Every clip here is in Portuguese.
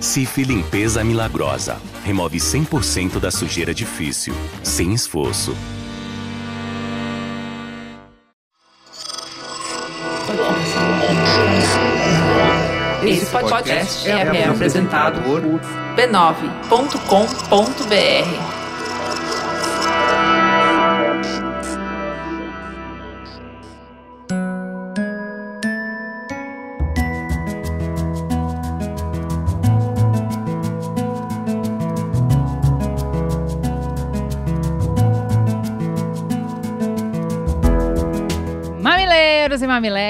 Cif Limpeza Milagrosa. Remove 100% da sujeira difícil, sem esforço. Esse podcast é, é apresentado por b9.com.br.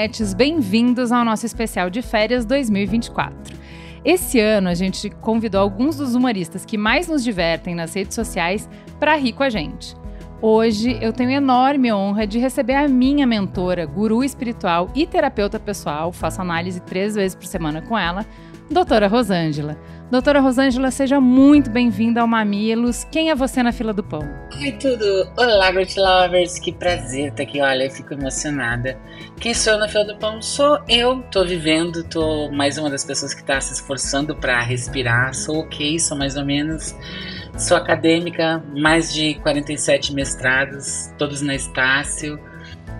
mamiletes, bem-vindos ao nosso especial de férias 2024. Esse ano a gente convidou alguns dos humoristas que mais nos divertem nas redes sociais para rir com a gente. Hoje eu tenho enorme honra de receber a minha mentora, guru espiritual e terapeuta pessoal, faço análise três vezes por semana com ela, doutora Rosângela. Doutora Rosângela, seja muito bem-vinda ao Mamilos. Quem é você na fila do pão? Oi, tudo. Olá, Great Lovers. Que prazer estar aqui. Olha, eu fico emocionada. Quem sou eu na fila do pão? Sou eu. Tô vivendo, tô mais uma das pessoas que está se esforçando para respirar. Sou ok, sou mais ou menos. Sou acadêmica, mais de 47 mestrados, todos na Estácio.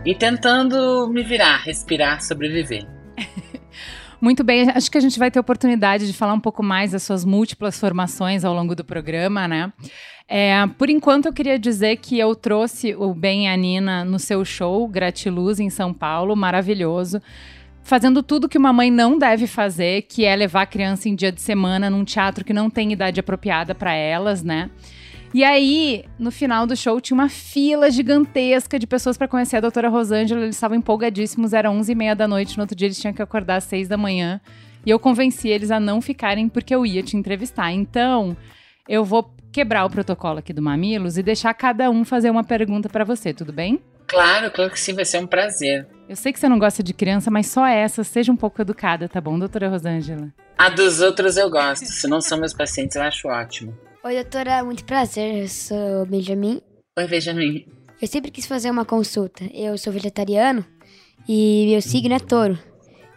E tentando me virar, respirar, sobreviver. Muito bem, acho que a gente vai ter oportunidade de falar um pouco mais das suas múltiplas formações ao longo do programa, né? É, por enquanto, eu queria dizer que eu trouxe o Ben e a Nina no seu show, Gratiluz, em São Paulo, maravilhoso. Fazendo tudo que uma mãe não deve fazer, que é levar a criança em dia de semana num teatro que não tem idade apropriada para elas, né? E aí, no final do show, tinha uma fila gigantesca de pessoas para conhecer a doutora Rosângela. Eles estavam empolgadíssimos, era 11 e meia da noite. No outro dia, eles tinham que acordar às 6 da manhã. E eu convenci eles a não ficarem porque eu ia te entrevistar. Então, eu vou quebrar o protocolo aqui do Mamilos e deixar cada um fazer uma pergunta para você, tudo bem? Claro, claro que sim, vai ser um prazer. Eu sei que você não gosta de criança, mas só essa, seja um pouco educada, tá bom, doutora Rosângela? A dos outros eu gosto. Se não são meus pacientes, eu acho ótimo. Oi, doutora, muito prazer. Eu sou Benjamin. Oi, Benjamin. Eu sempre quis fazer uma consulta. Eu sou vegetariano e meu signo é touro.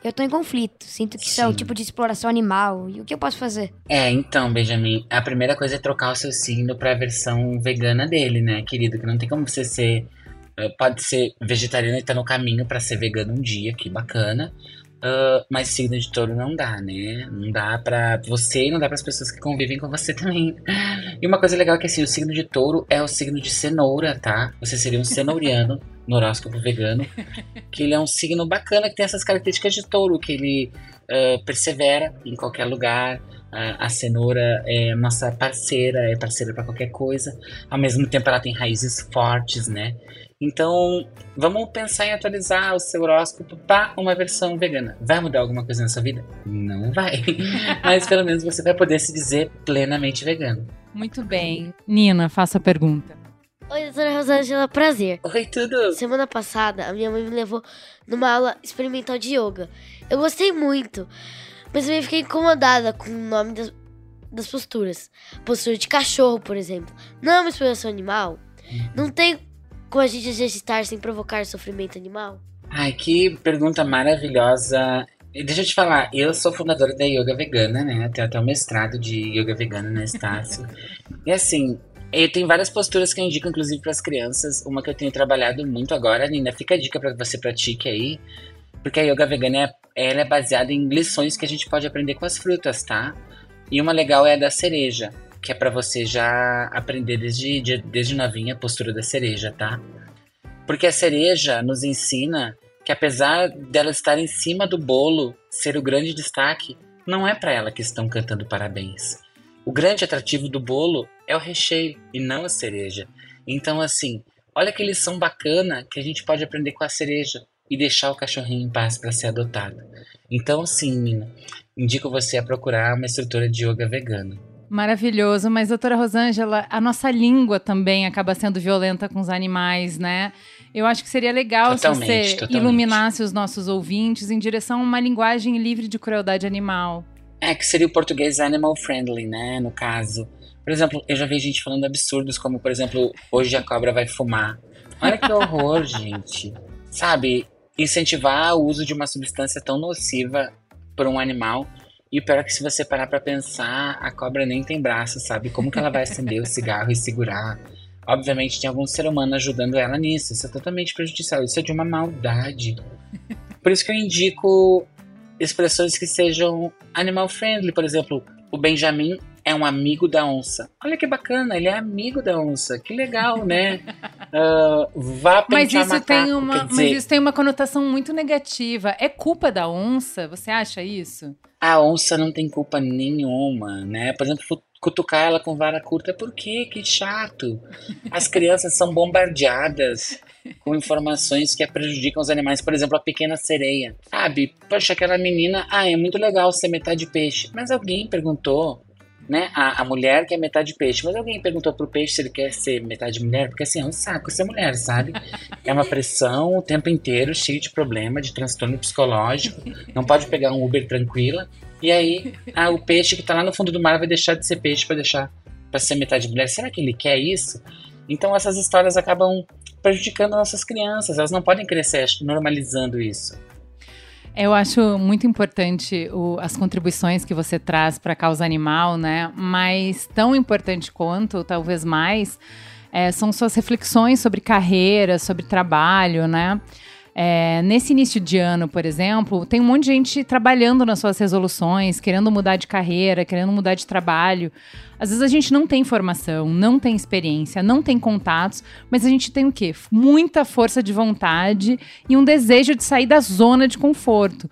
Eu tô em conflito. Sinto que isso é um tipo de exploração animal. E o que eu posso fazer? É, então, Benjamin, a primeira coisa é trocar o seu signo pra versão vegana dele, né, querido? Que não tem como você ser. eh, Pode ser vegetariano e tá no caminho pra ser vegano um dia, que bacana. Ah, mas signo de touro não dá, né? Não dá pra você e não dá pras pessoas que convivem com você também. E uma coisa legal é que assim, o signo de touro é o signo de cenoura, tá? Você seria um cenouriano no horóscopo vegano. Que ele é um signo bacana que tem essas características de touro, que ele ah, persevera em qualquer lugar. Ah, a cenoura é nossa parceira, é parceira pra qualquer coisa. Ao mesmo tempo, ela tem raízes fortes, né? Então, vamos pensar em atualizar o seu horóscopo para uma versão vegana. Vai mudar alguma coisa na sua vida? Não vai. Mas pelo menos você vai poder se dizer plenamente vegano. Muito bem. Nina, faça a pergunta. Oi, doutora Rosângela, prazer. Oi, tudo! Semana passada, a minha mãe me levou numa aula experimental de yoga. Eu gostei muito, mas também fiquei incomodada com o nome das, das posturas. Postura de cachorro, por exemplo. Não é uma exploração animal? Não tem como a gente exercitar sem provocar sofrimento animal? Ai, que pergunta maravilhosa. E Deixa eu te falar, eu sou fundadora da Yoga Vegana, né? Tenho até o mestrado de Yoga Vegana na Estácio. e assim, eu tenho várias posturas que eu indico, inclusive, para as crianças. Uma que eu tenho trabalhado muito agora, Nina, fica a dica para que você pratique aí. Porque a Yoga Vegana é, ela é baseada em lições que a gente pode aprender com as frutas, tá? E uma legal é a da cereja, que é para você já aprender desde, de- desde novinha a postura da cereja, tá? Porque a cereja nos ensina que apesar dela estar em cima do bolo, ser o grande destaque, não é para ela que estão cantando parabéns. O grande atrativo do bolo é o recheio e não a cereja. Então, assim, olha que lição bacana que a gente pode aprender com a cereja e deixar o cachorrinho em paz para ser adotado. Então, sim, Nina, indico você a procurar uma instrutora de yoga vegana. Maravilhoso, mas doutora Rosângela, a nossa língua também acaba sendo violenta com os animais, né? Eu acho que seria legal se Totalmente, você totalmente. iluminasse os nossos ouvintes em direção a uma linguagem livre de crueldade animal. É, que seria o português animal friendly, né? No caso. Por exemplo, eu já vi gente falando absurdos, como, por exemplo, hoje a cobra vai fumar. Olha que horror, gente. Sabe, incentivar o uso de uma substância tão nociva por um animal E o pior é que se você parar pra pensar, a cobra nem tem braço, sabe? Como que ela vai acender o cigarro e segurar? Obviamente tem algum ser humano ajudando ela nisso. Isso é totalmente prejudicial. Isso é de uma maldade. Por isso que eu indico expressões que sejam animal friendly. Por exemplo, o Benjamin é um amigo da onça. Olha que bacana, ele é amigo da onça. Que legal, né? Uh, vá Mas isso, macaco, tem uma, quer mas dizer, isso tem uma conotação muito negativa. É culpa da onça? Você acha isso? A onça não tem culpa nenhuma, né? Por exemplo, cutucar ela com vara curta, por quê? Que chato. As crianças são bombardeadas com informações que prejudicam os animais. Por exemplo, a pequena sereia. Sabe? Poxa, aquela menina, ah, é muito legal ser metade peixe. Mas alguém perguntou, né? A, a mulher que é metade peixe. Mas alguém perguntou pro peixe se ele quer ser metade mulher? Porque assim, é um saco ser mulher, sabe? É uma pressão o tempo inteiro, cheio de problema, de transtorno psicológico. Não pode pegar um Uber tranquila. E aí, ah, o peixe que tá lá no fundo do mar vai deixar de ser peixe para deixar para ser metade mulher. Será que ele quer isso? Então essas histórias acabam prejudicando nossas crianças. Elas não podem crescer normalizando isso. Eu acho muito importante o- as contribuições que você traz para a causa animal, né? Mas tão importante quanto, talvez mais, é, são suas reflexões sobre carreira, sobre trabalho, né? É, nesse início de ano, por exemplo, tem um monte de gente trabalhando nas suas resoluções, querendo mudar de carreira, querendo mudar de trabalho. Às vezes a gente não tem formação, não tem experiência, não tem contatos, mas a gente tem o quê? Muita força de vontade e um desejo de sair da zona de conforto.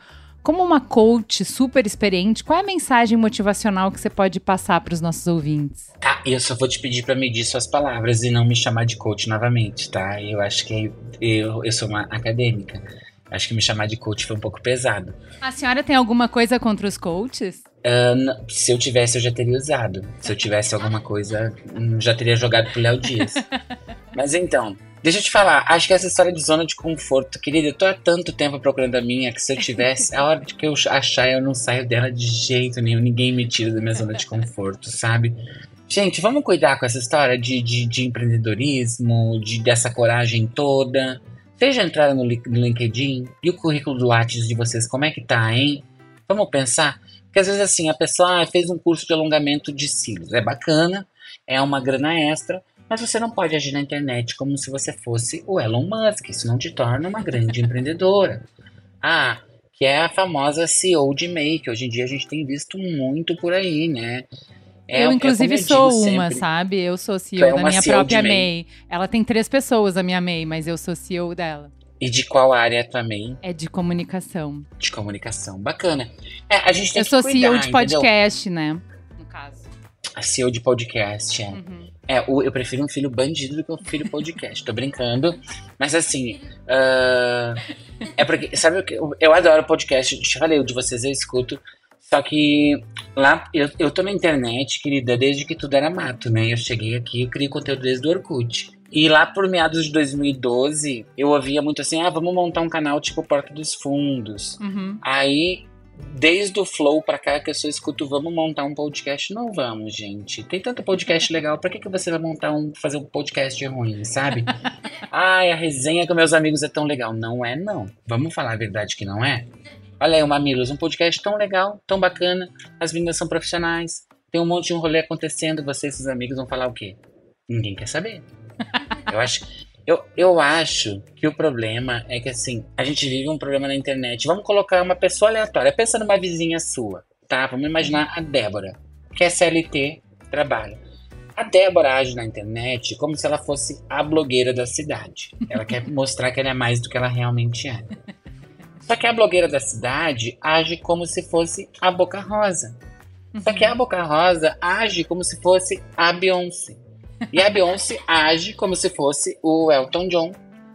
Como uma coach super experiente, qual é a mensagem motivacional que você pode passar para os nossos ouvintes? Tá, eu só vou te pedir para medir suas palavras e não me chamar de coach novamente, tá? Eu acho que eu, eu sou uma acadêmica. Acho que me chamar de coach foi um pouco pesado. A senhora tem alguma coisa contra os coaches? N- se eu tivesse, eu já teria usado. Se eu tivesse alguma coisa, hum, já teria jogado pro Léo Dias. Mas então, deixa eu te falar. Acho que essa história de zona de conforto, querida, eu tô há tanto tempo procurando a minha que se eu tivesse, a hora que eu achar, eu não saio dela de jeito nenhum. Ninguém me tira da minha zona de conforto, sabe? Gente, vamos cuidar com essa história de, de, de empreendedorismo, de, dessa coragem toda. Vocês já entraram no, no LinkedIn? E o currículo do Lattes de vocês, como é que tá, hein? Vamos pensar? Porque às vezes assim, a pessoa ah, fez um curso de alongamento de cílios. É bacana, é uma grana extra, mas você não pode agir na internet como se você fosse o Elon Musk. Isso não te torna uma grande empreendedora. Ah, que é a famosa CEO de MEI, que hoje em dia a gente tem visto muito por aí, né? É- eu, é inclusive, eu sou uma, sempre, sabe? Eu sou Tu é CEO da minha CEO própria de MEI. Ela tem três pessoas, a minha MEI, mas eu sou CEO dela. E de qual área também? É de comunicação. De comunicação. Bacana. É, a gente tem Eu que sou cuidar, CEO de entendeu? podcast, né? CEO de podcast, é. Uhum. É, eu prefiro um filho bandido do que um filho podcast. Tô brincando. Mas assim. ah, é porque. Sabe o que? Eu, adoro podcast. Eu te falei, o de vocês eu escuto. Só que lá, eu, eu tô na internet, querida, desde que tudo era mato, né? Eu cheguei aqui, eu criei conteúdo desde o Orkut. E lá por meados de 2012, eu ouvia muito assim: ah, vamos montar um canal tipo Porta dos Fundos. Uhum. Aí, desde o Flow pra cá que eu só escuto, vamos montar um podcast? Não vamos, gente. Tem tanto podcast legal, pra que, que você vai montar um, fazer um podcast ruim, sabe? Ai, a resenha com meus amigos é tão legal. Não é, não. Vamos falar a verdade que não é? Olha aí, o Mamilos, um podcast tão legal, tão bacana. As meninas são profissionais. Tem um monte de um rolê acontecendo. Você e seus amigos vão falar o quê? Ninguém quer saber. Eu acho, eu, eu acho que o problema é que, assim, a gente vive um problema na internet. Vamos colocar uma pessoa aleatória. Pensa numa vizinha sua, tá? Vamos imaginar a Débora, que é CLT, trabalha. A Débora age na internet como se ela fosse a blogueira da cidade. Ela quer mostrar que ela é mais do que ela realmente é. Só que a blogueira da cidade age como se fosse a Boca Rosa. Só que a Boca Rosa age como se fosse a Beyoncé. E a Beyoncé age como se fosse o Elton John.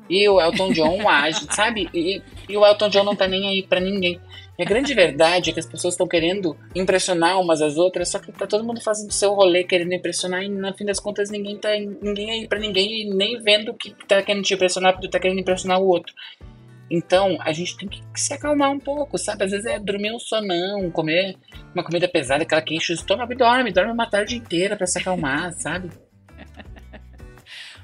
E o Elton John age, sabe? E, e o Elton John não tá nem aí pra ninguém. E a grande verdade é que as pessoas estão querendo impressionar umas às outras, só que tá todo mundo fazendo seu rolê querendo impressionar e no fim das contas ninguém tá ninguém aí pra ninguém e nem vendo que tá querendo te impressionar porque tu tá querendo impressionar o outro. Então, a gente tem que se acalmar um pouco, sabe? Às vezes é dormir um sonão, comer uma comida pesada, aquela que enche o estômago e dorme, dorme uma tarde inteira pra se acalmar, sabe?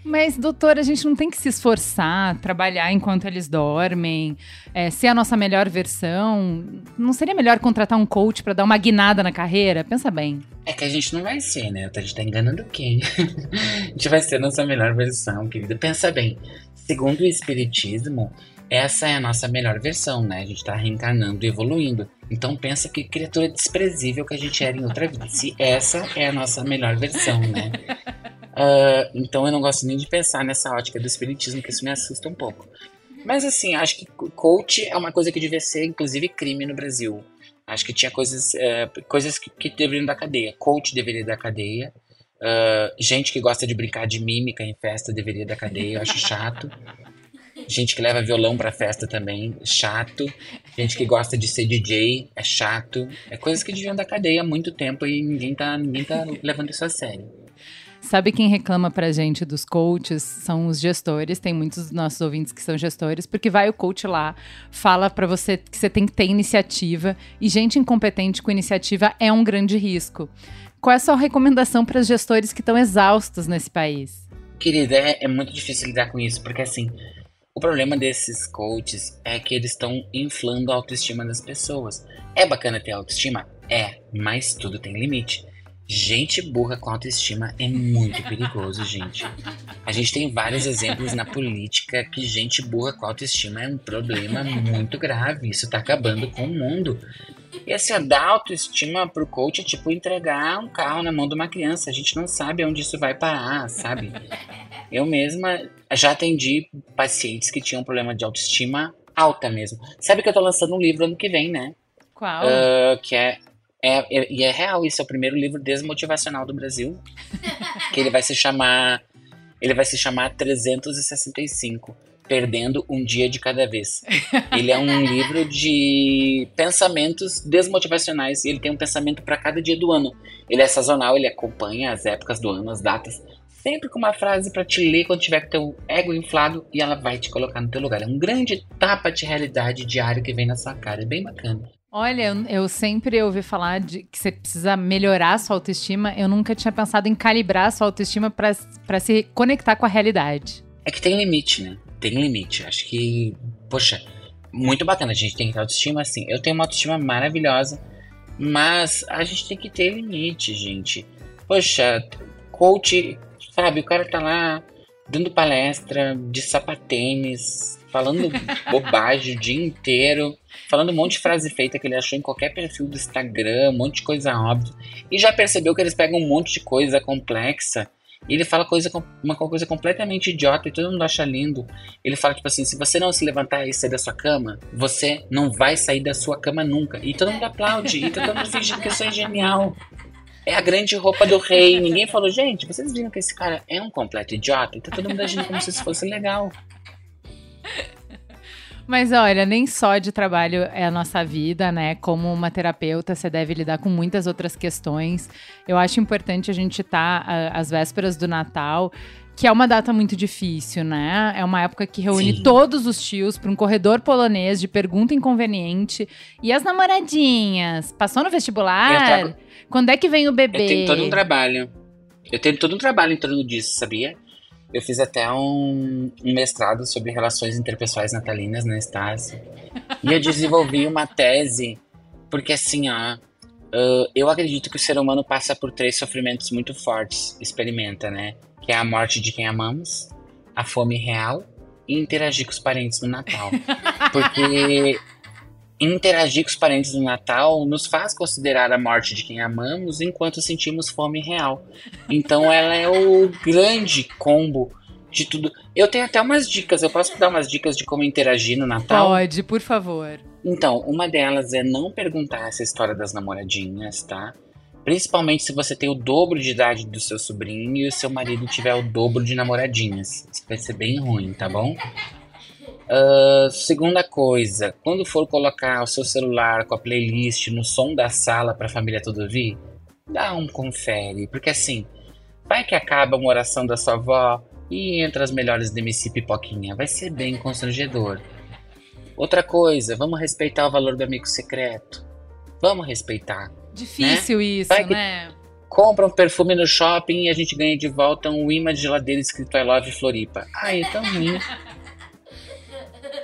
Mas, doutora, a gente não tem que se esforçar, trabalhar enquanto eles dormem, é, ser a nossa melhor versão. Não seria melhor contratar um coach para dar uma guinada na carreira? Pensa bem. É que a gente não vai ser, né? A gente tá enganando quem? a gente vai ser a nossa melhor versão, querida. Pensa bem. Segundo o Espiritismo, essa é a nossa melhor versão, né? A gente tá reencarnando e evoluindo. Então pensa que criatura desprezível que a gente era em outra vida. Se essa é a nossa melhor versão, né? Uh, então eu não gosto nem de pensar nessa ótica do espiritismo, que isso me assusta um pouco. Mas assim, acho que coach é uma coisa que devia ser, inclusive, crime no Brasil. Acho que tinha coisas, uh, coisas que, que, deveriam dar cadeia. Coach deveria dar cadeia. Uh, gente que gosta de brincar de mímica em festa deveria dar cadeia, eu acho chato. Gente que leva violão pra festa também, chato. Gente que gosta de ser DJ, é chato. É coisas que deviam dar cadeia há muito tempo e ninguém tá, ninguém tá levando isso a sério. Sabe quem reclama pra gente dos coaches? São os gestores. Tem muitos dos nossos ouvintes que são gestores, porque vai o coach lá, fala para você que você tem que ter iniciativa, e gente incompetente com iniciativa é um grande risco. Qual é a sua recomendação para os gestores que estão exaustos nesse país? Querida, é, é muito difícil lidar com isso, porque assim, o problema desses coaches é que eles estão inflando a autoestima das pessoas. É bacana ter autoestima? É, mas tudo tem limite. Gente burra com autoestima é muito perigoso, gente. A gente tem vários exemplos na política que gente burra com autoestima é um problema muito grave. Isso tá acabando com o mundo. E assim, dar autoestima pro coach é tipo entregar um carro na mão de uma criança. A gente não sabe onde isso vai parar, sabe? Eu mesma já atendi pacientes que tinham problema de autoestima alta mesmo. Sabe que eu tô lançando um livro ano que vem, né? Qual? Uh, que é é, é, e é real, isso é o primeiro livro desmotivacional do Brasil. que ele vai se chamar. Ele vai se chamar 365. Perdendo um dia de cada vez. Ele é um livro de pensamentos desmotivacionais. E ele tem um pensamento para cada dia do ano. Ele é sazonal, ele acompanha as épocas do ano, as datas. Sempre com uma frase para te ler quando tiver com teu ego inflado e ela vai te colocar no teu lugar. É um grande tapa de realidade diário que vem na sua cara. É bem bacana. Olha, eu, eu, sempre ouvi falar de que você precisa melhorar a sua autoestima. Eu nunca tinha pensado em calibrar a sua autoestima para se conectar com a realidade. É que tem limite, né? Tem limite. Acho que, poxa, muito bacana. A gente tem que ter autoestima assim. Eu tenho uma autoestima maravilhosa, mas a gente tem que ter limite, gente. Poxa, coach, sabe? O cara tá lá dando palestra de sapatênis, falando bobagem o dia inteiro falando um monte de frase feita que ele achou em qualquer perfil do Instagram, um monte de coisa óbvia. E já percebeu que eles pegam um monte de coisa complexa e ele fala coisa, uma coisa completamente idiota e todo mundo acha lindo. Ele fala, tipo assim, se você não se levantar e sair da sua cama, você não vai sair da sua cama nunca. E todo mundo aplaude, e todo mundo fingindo que isso é genial. É a grande roupa do rei. Ninguém falou, gente, vocês viram que esse cara é um completo idiota? E tá todo mundo agindo como se isso fosse legal. Mas olha, nem só de trabalho é a nossa vida, né? Como uma terapeuta, você deve lidar com muitas outras questões. Eu acho importante a gente estar tá, às vésperas do Natal que é uma data muito difícil, né? É uma época que reúne Sim. todos os tios para um corredor polonês de pergunta inconveniente. E as namoradinhas? Passou no vestibular? Trago... Quando é que vem o bebê? Eu tenho todo um trabalho. Eu tenho todo um trabalho em torno disso, sabia? Eu fiz até um, um, mestrado sobre relações interpessoais natalinas na Estácio. e eu desenvolvi uma tese, porque assim, ó, uh, eu acredito que o ser humano passa por três sofrimentos muito fortes, experimenta, né? Que é a morte de quem amamos, a fome real e interagir com os parentes no Natal. Porque interagir com os parentes no Natal nos faz considerar a morte de quem amamos enquanto sentimos fome real. Então ela é o grande combo de tudo. Eu tenho até umas dicas, eu posso dar umas dicas de como interagir no Natal? Pode, por favor. Então, uma delas é não perguntar essa história das namoradinhas, tá? Principalmente se você tem o dobro de idade do seu sobrinho e o seu marido tiver o dobro de namoradinhas. Isso vai ser bem ruim, tá bom? Uh, segunda coisa, quando for colocar o seu celular com a playlist no som da sala para a família toda ouvir, dá um confere, porque assim, vai que acaba uma oração da sua avó e entra as melhores de MC Pipoquinha, vai ser bem constrangedor. Outra coisa, vamos respeitar o valor do amigo secreto. Vamos respeitar. Difícil né? isso, vai né? compra um perfume no shopping e a gente ganha de volta um imã de geladeira escrito I Love Floripa. Ai, é tão ruim.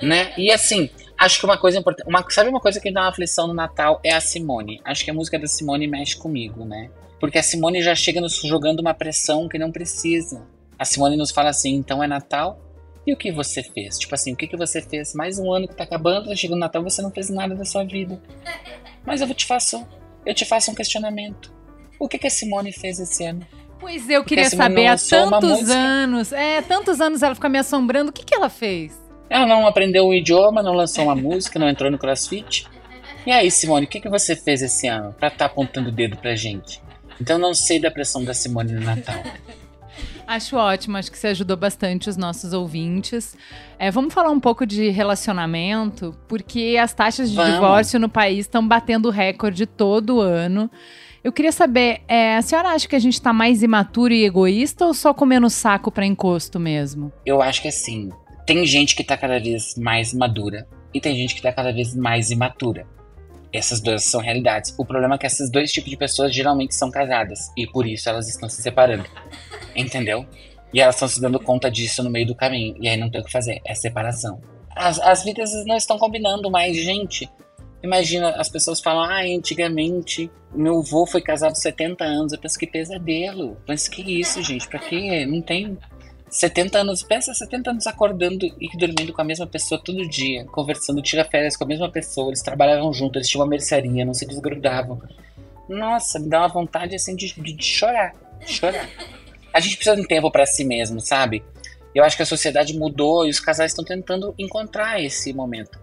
né? E assim, acho que uma coisa importante. Uma, sabe uma coisa que dá uma aflição no Natal? É a Simone. Acho que a música da Simone mexe comigo, né? Porque a Simone já chega nos jogando uma pressão que não precisa. A Simone nos fala assim: então é Natal? E o que você fez? Tipo assim, o que, que você fez? Mais um ano que tá acabando, chega o Natal você não fez nada da sua vida. Mas eu te faço, eu te faço um questionamento. O que, que a Simone fez esse ano? Pois eu queria saber, há tantos anos, é, tantos anos ela fica me assombrando, o que, que ela fez? Ela não aprendeu o idioma, não lançou uma música, não entrou no crossfit. E aí, Simone, o que, que você fez esse ano pra estar tá apontando o dedo pra gente? Então não sei da pressão da Simone no Natal. Acho ótimo, acho que você ajudou bastante os nossos ouvintes. É, vamos falar um pouco de relacionamento, porque as taxas de vamos. divórcio no país estão batendo recorde todo ano. Eu queria saber, é, a senhora acha que a gente está mais imaturo e egoísta ou só comendo saco para encosto mesmo? Eu acho que assim, tem gente que está cada vez mais madura e tem gente que está cada vez mais imatura. Essas duas são realidades. O problema é que esses dois tipos de pessoas geralmente são casadas e por isso elas estão se separando. Entendeu? E elas estão se dando conta disso no meio do caminho. E aí não tem o que fazer. É separação. As, as vidas não estão combinando mais, gente. Imagina, as pessoas falam, ah, antigamente meu avô foi casado 70 anos. Eu penso que pesadelo. Mas que isso, gente? Pra quê? Não tem 70 anos, pensa 70 anos acordando e dormindo com a mesma pessoa todo dia, conversando, tira férias com a mesma pessoa, eles trabalhavam juntos, eles tinham uma mercearia, não se desgrudavam. Nossa, me dá uma vontade assim de, de, de chorar, de chorar. A gente precisa de um tempo para si mesmo, sabe? Eu acho que a sociedade mudou e os casais estão tentando encontrar esse momento.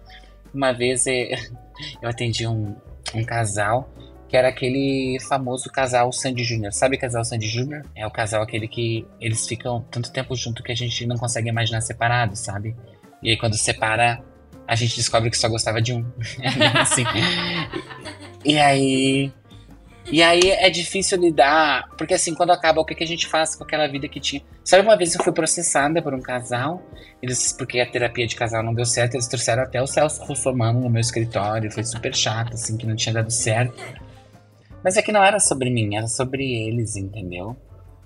Uma vez eh, eu atendi um, um casal que era aquele famoso casal Sandy Júnior. Sabe o casal Sandy Júnior? É o casal aquele que eles ficam tanto tempo junto que a gente não consegue imaginar separados, sabe? E aí quando separa, a gente descobre que só gostava de um. assim. E aí. E aí é difícil lidar, porque assim, quando acaba, o que, que a gente faz com aquela vida que tinha? Sabe, uma vez eu fui processada por um casal, eles, porque a terapia de casal não deu certo, eles trouxeram até o Celso Russomano no meu escritório, foi super chato, assim, que não tinha dado certo. Mas é que não era sobre mim, era sobre eles, entendeu?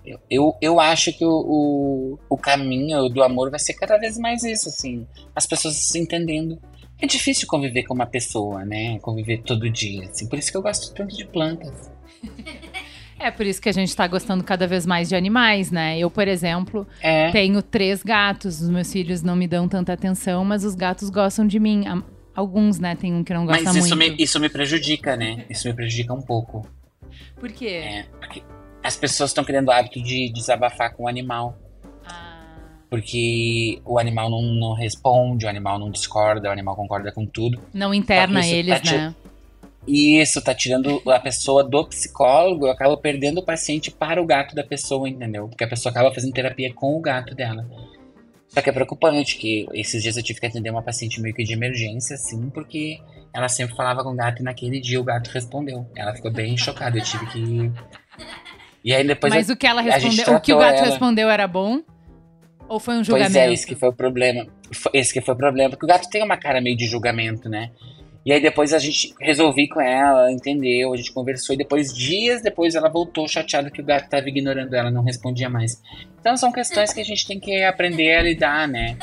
Eu, eu, eu acho que o, o, o caminho do amor vai ser cada vez mais isso, assim. As pessoas se entendendo. É difícil conviver com uma pessoa, né? Conviver todo dia, assim. Por isso que eu gosto tanto de plantas. É por isso que a gente tá gostando cada vez mais de animais, né? Eu, por exemplo, é. tenho três gatos. Os meus filhos não me dão tanta atenção, mas os gatos gostam de mim. Alguns, né? Tem um que não gosta Mas isso muito. Me, isso me prejudica, né? Isso me prejudica um pouco. Por quê? É, porque as pessoas estão criando o hábito de desabafar com o animal. Ah. Porque o animal não, não responde, o animal não discorda, o animal concorda com tudo. Não interna eles, tá né? Isso, tá tirando a pessoa do psicólogo, acaba perdendo o paciente para o gato da pessoa, entendeu? Porque a pessoa acaba fazendo terapia com o gato dela. Só que é preocupante que esses dias eu tive que atender uma paciente meio que de emergência, assim, porque ela sempre falava com o gato e naquele dia o gato respondeu. Ela ficou bem chocada, eu tive que. E aí depois. Mas eu, o que ela respondeu, o que o gato ela... respondeu era bom? Ou foi um julgamento? Pois é, esse que foi o problema. Esse que foi o problema, porque o gato tem uma cara meio de julgamento, né? E aí depois a gente resolvi com ela, entendeu? A gente conversou e depois, dias depois, ela voltou chateada que o gato estava ignorando ela, não respondia mais. Então são questões que a gente tem que aprender a lidar, né?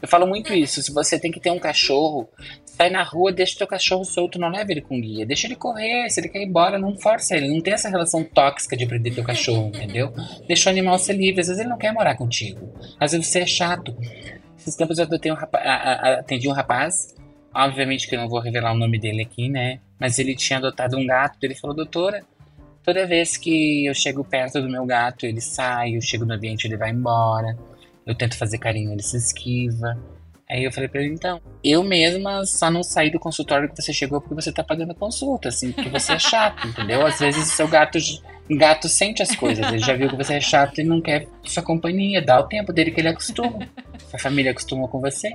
Eu falo muito isso. Se você tem que ter um cachorro, sai na rua, deixa o teu cachorro solto, não leva ele com guia. Deixa ele correr. Se ele quer ir embora, não força ele. Não tem essa relação tóxica de prender teu cachorro, entendeu? Deixa o animal ser livre. Às vezes ele não quer morar contigo. Às vezes você é chato. Esses tempos eu um rapaz, atendi um rapaz Obviamente que eu não vou revelar o nome dele aqui, né? Mas ele tinha adotado um gato. Ele falou, doutora, toda vez que eu chego perto do meu gato, ele sai. Eu chego no ambiente, ele vai embora. Eu tento fazer carinho, ele se esquiva. Aí eu falei pra ele, então, eu mesma só não saí do consultório que você chegou porque você tá pagando consulta, assim, porque você é chato, entendeu? Às vezes o seu gato, gato sente as coisas, ele já viu que você é chato e não quer sua companhia, dá o tempo dele que ele acostuma. A família acostumou com você.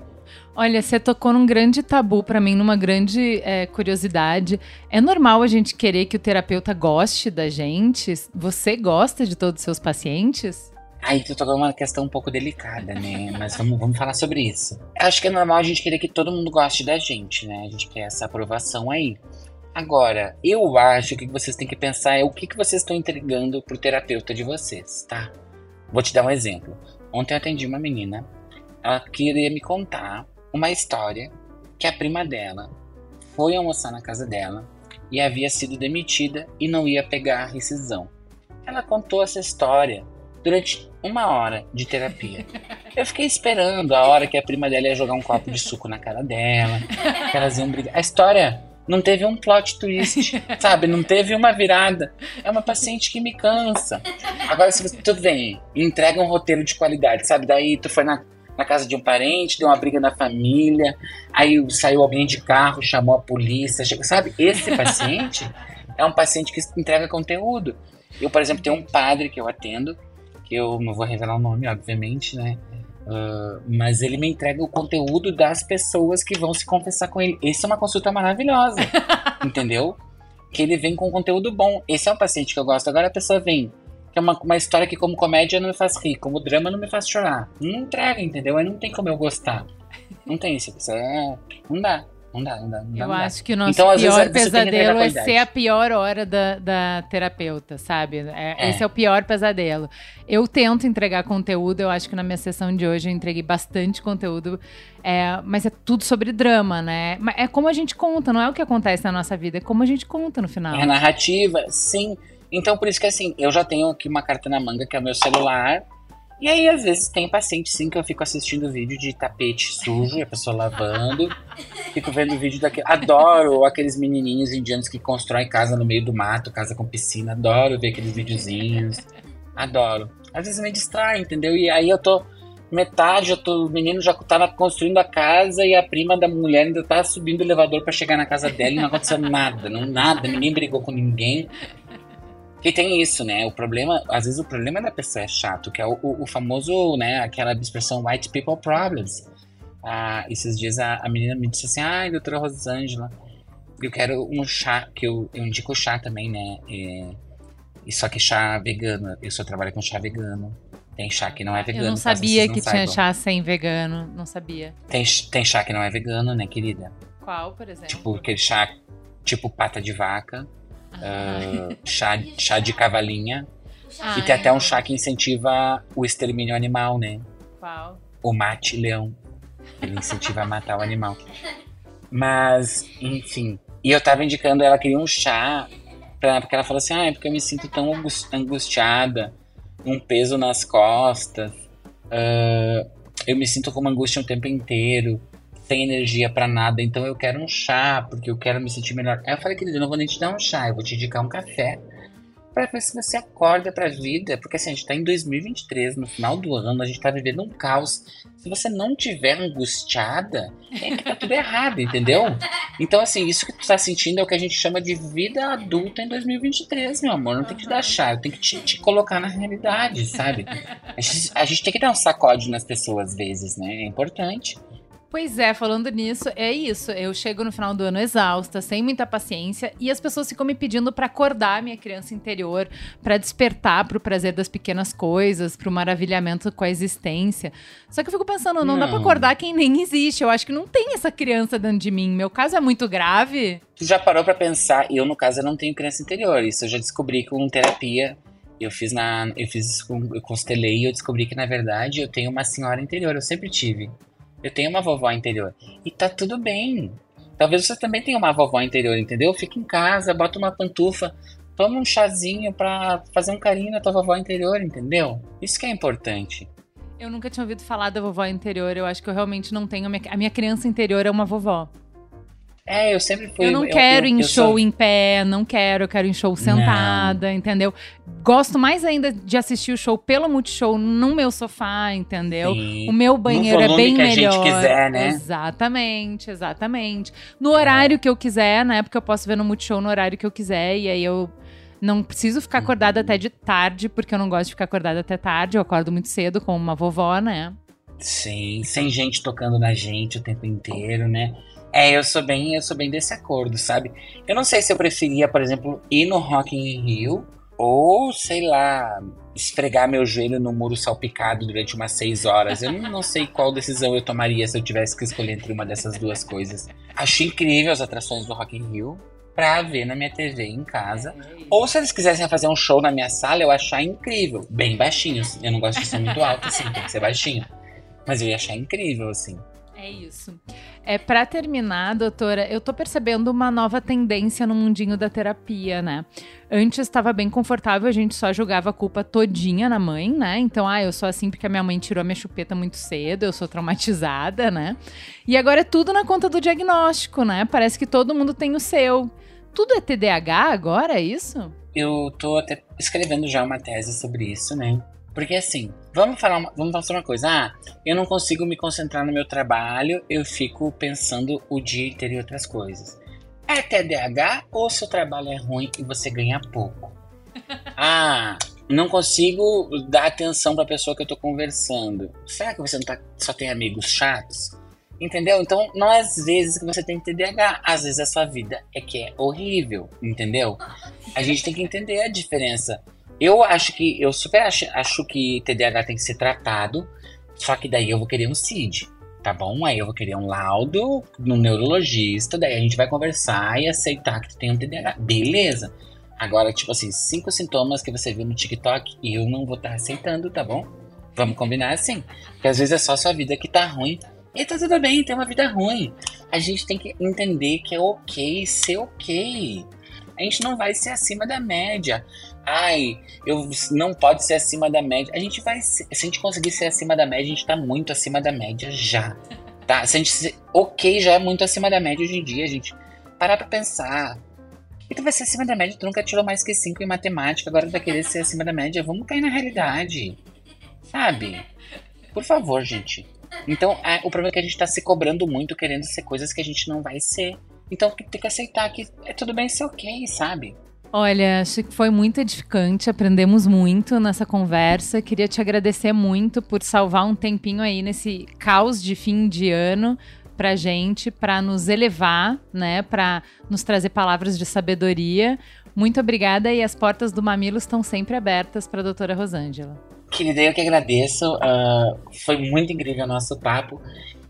Olha, você tocou num grande tabu para mim, numa grande é, curiosidade. É normal a gente querer que o terapeuta goste da gente? Você gosta de todos os seus pacientes? Aí tu tocou uma questão um pouco delicada, né? Mas vamos, vamos falar sobre isso. Acho que é normal a gente querer que todo mundo goste da gente, né? A gente quer essa aprovação aí. Agora, eu acho que o que vocês têm que pensar é o que, que vocês estão entregando pro terapeuta de vocês, tá? Vou te dar um exemplo. Ontem eu atendi uma menina, ela queria me contar uma história que a prima dela foi almoçar na casa dela e havia sido demitida e não ia pegar a rescisão. Ela contou essa história durante uma hora de terapia. Eu fiquei esperando a hora que a prima dela ia jogar um copo de suco na cara dela, que elas iam brigar. A história não teve um plot twist, sabe? Não teve uma virada. É uma paciente que me cansa. Agora, se você, tudo bem, entrega um roteiro de qualidade, sabe? Daí tu foi na, na casa de um parente, deu uma briga na família, aí saiu alguém de carro, chamou a polícia, chegou, sabe? Esse paciente é um paciente que entrega conteúdo. Eu, por exemplo, tenho um padre que eu atendo, eu não vou revelar o nome, obviamente, né? Uh, mas ele me entrega o conteúdo das pessoas que vão se confessar com ele. Essa é uma consulta maravilhosa, entendeu? Que ele vem com conteúdo bom. Esse é um paciente que eu gosto. Agora a pessoa vem, que é uma, uma história que, como comédia, não me faz rir, como drama, não me faz chorar. Não entrega, entendeu? Aí não tem como eu gostar. Não tem isso. É, não dá. Não dá, não dá. Não eu dá, acho que o nosso então, pior vezes, pesadelo é ser a pior hora da, da terapeuta, sabe? É, é. Esse é o pior pesadelo. Eu tento entregar conteúdo, eu acho que na minha sessão de hoje eu entreguei bastante conteúdo, é, mas é tudo sobre drama, né? É como a gente conta, não é o que acontece na nossa vida, é como a gente conta no final. É narrativa, sim. Então, por isso que assim, eu já tenho aqui uma carta na manga, que é o meu celular, e aí, às vezes, tem paciente, sim, que eu fico assistindo vídeo de tapete sujo, a pessoa lavando. Fico vendo vídeo daquele. Adoro aqueles menininhos indianos que constroem casa no meio do mato, casa com piscina. Adoro ver aqueles videozinhos. Adoro. Às vezes me distrai, entendeu? E aí eu tô. Metade, eu tô, o menino já tava construindo a casa e a prima da mulher ainda tá subindo o elevador para chegar na casa dela e não aconteceu nada, não nada, ninguém brigou com ninguém. Que tem isso, né? O problema, às vezes o problema da pessoa é chato, que é o, o, o famoso, né, aquela expressão white people problems. Ah, esses dias a, a menina me disse assim, ai, doutora Rosângela, eu quero um chá, que eu, eu indico chá também, né? E, e só que chá vegano, eu só trabalho com chá vegano. Tem chá que não é vegano. Eu não sabia que tinha chá sem vegano, não sabia. Tem, tem chá que não é vegano, né, querida? Qual, por exemplo? Tipo aquele chá, tipo pata de vaca uh, chá, chá de cavalinha. Ah, e tem é. até um chá que incentiva o extermínio animal, né? Qual? O mate leão. Ele incentiva a matar o animal. Mas, enfim. E eu tava indicando, ela queria um chá, pra, porque ela falou assim: ah, é porque eu me sinto tão angustiada, um peso nas costas, uh, eu me sinto com uma angústia o tempo inteiro sem energia para nada, então eu quero um chá, porque eu quero me sentir melhor. Aí eu falei, querido, eu não vou nem te dar um chá, eu vou te indicar um café. Pra ver se você acorda pra vida, porque assim, a gente tá em 2023, no final do ano, a gente tá vivendo um caos. Se você não tiver angustiada, é que tá tudo errado, entendeu? Então, assim, isso que tu tá sentindo é o que a gente chama de vida adulta em 2023, meu amor. Não tem que te dar chá, eu tenho que te, te colocar na realidade, sabe? A gente, a gente tem que dar um sacode nas pessoas às vezes, né? É importante. Pois é, falando nisso, é isso. Eu chego no final do ano exausta, sem muita paciência, e as pessoas ficam me pedindo para acordar minha criança interior, para despertar para o prazer das pequenas coisas, para o maravilhamento com a existência. Só que eu fico pensando, não, não. dá para acordar quem nem existe. Eu acho que não tem essa criança dentro de mim. Meu caso é muito grave. Tu já parou para pensar? Eu, no caso, eu não tenho criança interior. Isso eu já descobri com terapia. Eu fiz na, eu fiz isso com, eu constelei e eu descobri que na verdade eu tenho uma senhora interior. Eu sempre tive. Eu tenho uma vovó interior. E tá tudo bem. Talvez você também tenha uma vovó interior, entendeu? Fica em casa, bota uma pantufa, toma um chazinho pra fazer um carinho na tua vovó interior, entendeu? Isso que é importante. Eu nunca tinha ouvido falar da vovó interior. Eu acho que eu realmente não tenho. A minha, criança interior é uma vovó. É, eu sempre fui. Eu não eu, quero eu, em show sou... em pé, não quero, eu quero em show sentada, não. entendeu? Gosto mais ainda de assistir o show pelo Multishow no meu sofá, entendeu? Sim. O meu banheiro é bem que melhor. A gente quiser, né? Exatamente, exatamente. No horário é. que eu quiser, né? Porque eu posso ver no Multishow no horário que eu quiser, e aí eu não preciso ficar acordada uhum. até de tarde, porque eu não gosto de ficar acordada até tarde. Eu acordo muito cedo, como uma vovó, né? Sim, sem gente tocando na gente o tempo inteiro, né? É, eu sou bem, eu sou bem desse acordo, sabe? Eu não sei se eu preferia, por exemplo, ir no Rock in Rio ou, sei lá, esfregar meu joelho no muro salpicado durante umas seis horas. Eu não, sei qual decisão eu tomaria se eu tivesse que escolher entre uma dessas duas coisas. Acho incrível as atrações do Rock in Rio. pra ver na minha TV em casa. Ou se eles quisessem fazer um show na minha sala, eu achar incrível. Bem baixinhos. Eu não gosto de ser muito alto, assim, tem que ser baixinho. Mas eu ia achar incrível, assim. É isso. É para terminar, doutora, eu tô percebendo uma nova tendência no mundinho da terapia, né? Antes estava bem confortável, a gente só jogava a culpa todinha na mãe, né? Então, ah, eu sou assim porque a minha mãe tirou a minha chupeta muito cedo, eu sou traumatizada, né? E agora é tudo na conta do diagnóstico, né? Parece que todo mundo tem o seu. Tudo é TDAH agora, é isso? Eu tô até escrevendo já uma tese sobre isso, né? Porque assim, vamos falar uma, vamos falar uma coisa. Ah, eu não consigo me concentrar no meu trabalho, eu fico pensando o dia inteiro em outras coisas. É TDAH ou seu trabalho é ruim e você ganha pouco? Ah, não consigo dar atenção para a pessoa que eu tô conversando. Será que você não tá, só tem amigos chatos? Entendeu? Então, não é às vezes que você tem TDAH, às vezes a sua vida é que é horrível, entendeu? A gente tem que entender a diferença. Eu acho que, eu super acho, acho que TDAH tem que ser tratado, só que daí eu vou querer um CID, tá bom? Aí eu vou querer um laudo no neurologista, daí a gente vai conversar e aceitar que tu tem um TDAH. Beleza. Agora, tipo assim, cinco sintomas que você viu no TikTok, eu não vou estar tá aceitando, tá bom? Vamos combinar assim. Porque às vezes é só sua vida que tá ruim. E tá tudo bem, tem uma vida ruim. A gente tem que entender que é ok ser ok. A gente não vai ser acima da média ai, eu não pode ser acima da média. A gente vai, se a gente conseguir ser acima da média, a gente tá muito acima da média já. Tá? Se a gente ok, já é muito acima da média hoje em dia, gente. Parar pra pensar. E tu vai ser acima da média, tu nunca tirou mais que 5 em matemática, agora tu vai querer ser acima da média. Vamos cair na realidade. Sabe? Por favor, gente. Então, é, o problema é que a gente tá se cobrando muito, querendo ser coisas que a gente não vai ser. Então tem que aceitar que é tudo bem ser ok, sabe? Olha, acho que foi muito edificante, aprendemos muito nessa conversa. Queria te agradecer muito por salvar um tempinho aí nesse caos de fim de ano pra gente, para nos elevar, né, para nos trazer palavras de sabedoria. Muito obrigada e as portas do Mamilo estão sempre abertas para a doutora Rosângela. Querida, eu que agradeço. Uh, foi muito incrível o nosso papo.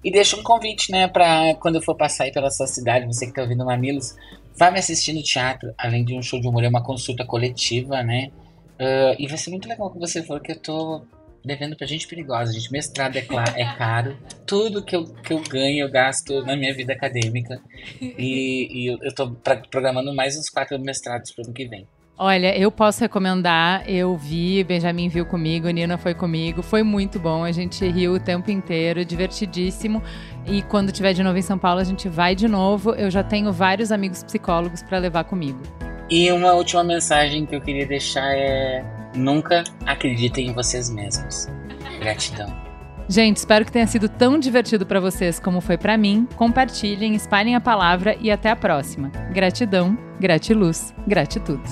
E deixa um convite, né, para quando eu for passar aí pela sua cidade, você que tá ouvindo Mamilos, Vá me assistir no teatro, além de um show de humor, é uma consulta coletiva, né? Uh, e vai ser muito legal que você for, que eu tô devendo pra gente perigosa. Gente, mestrado é, é caro. Tudo que eu, que eu ganho, eu gasto na minha vida acadêmica. E, e eu tô programando mais uns quatro mestrados pro ano que vem. Olha, eu posso recomendar. Eu vi, Benjamin viu comigo, Nina foi comigo. Foi muito bom. A gente riu o tempo inteiro, divertidíssimo. E quando tiver de novo em São Paulo, a gente vai de novo. Eu já tenho vários amigos psicólogos para levar comigo. E uma última mensagem que eu queria deixar é: nunca acreditem em vocês mesmos. Gratidão. Gente, espero que tenha sido tão divertido para vocês como foi para mim. Compartilhem, espalhem a palavra e até a próxima. Gratidão, gratiluz, gratitude.